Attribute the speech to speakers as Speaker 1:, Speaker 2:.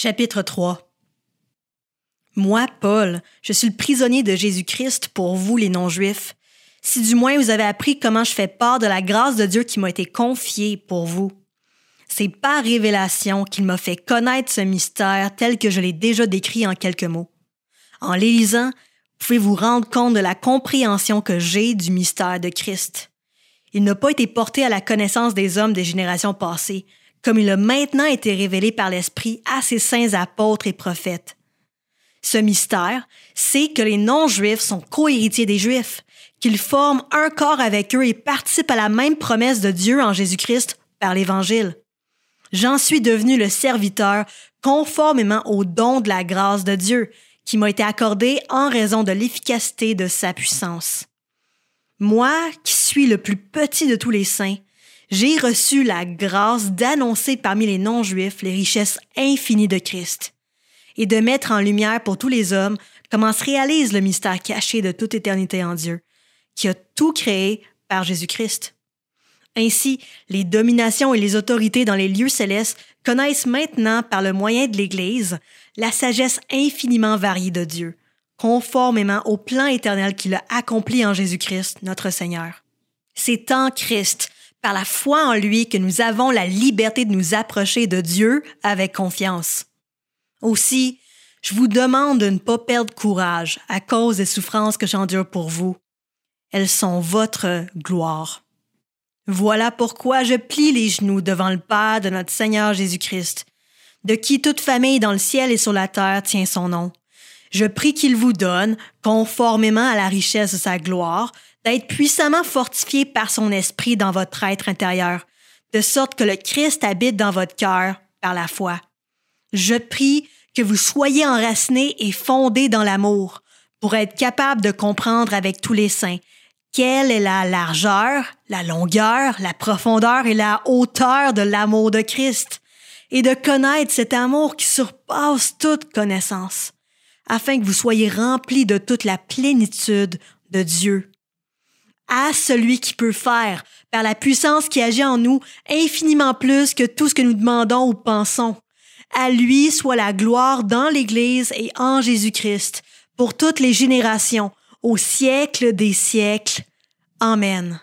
Speaker 1: Chapitre 3 Moi, Paul, je suis le prisonnier de Jésus-Christ pour vous les non-juifs. Si du moins vous avez appris comment je fais part de la grâce de Dieu qui m'a été confiée pour vous. C'est par révélation qu'il m'a fait connaître ce mystère tel que je l'ai déjà décrit en quelques mots. En les lisant, vous pouvez vous rendre compte de la compréhension que j'ai du mystère de Christ. Il n'a pas été porté à la connaissance des hommes des générations passées, comme il a maintenant été révélé par l'Esprit à ses saints apôtres et prophètes. Ce mystère, c'est que les non-juifs sont cohéritiers des juifs, qu'ils forment un corps avec eux et participent à la même promesse de Dieu en Jésus-Christ par l'Évangile. J'en suis devenu le serviteur conformément au don de la grâce de Dieu qui m'a été accordé en raison de l'efficacité de sa puissance. Moi, qui suis le plus petit de tous les saints, j'ai reçu la grâce d'annoncer parmi les non-juifs les richesses infinies de Christ et de mettre en lumière pour tous les hommes comment se réalise le mystère caché de toute éternité en Dieu, qui a tout créé par Jésus-Christ. Ainsi, les dominations et les autorités dans les lieux célestes connaissent maintenant par le moyen de l'Église la sagesse infiniment variée de Dieu, conformément au plan éternel qu'il a accompli en Jésus-Christ, notre Seigneur. C'est en Christ par la foi en lui que nous avons la liberté de nous approcher de Dieu avec confiance. Aussi, je vous demande de ne pas perdre courage à cause des souffrances que j'endure pour vous. Elles sont votre gloire. Voilà pourquoi je plie les genoux devant le Père de notre Seigneur Jésus-Christ, de qui toute famille dans le ciel et sur la terre tient son nom. Je prie qu'il vous donne, conformément à la richesse de sa gloire, d'être puissamment fortifié par son esprit dans votre être intérieur, de sorte que le Christ habite dans votre cœur par la foi. Je prie que vous soyez enracinés et fondés dans l'amour, pour être capable de comprendre avec tous les saints quelle est la largeur, la longueur, la profondeur et la hauteur de l'amour de Christ, et de connaître cet amour qui surpasse toute connaissance, afin que vous soyez remplis de toute la plénitude de Dieu à celui qui peut faire, par la puissance qui agit en nous, infiniment plus que tout ce que nous demandons ou pensons. À lui soit la gloire dans l'Église et en Jésus-Christ, pour toutes les générations, au siècle des siècles. Amen.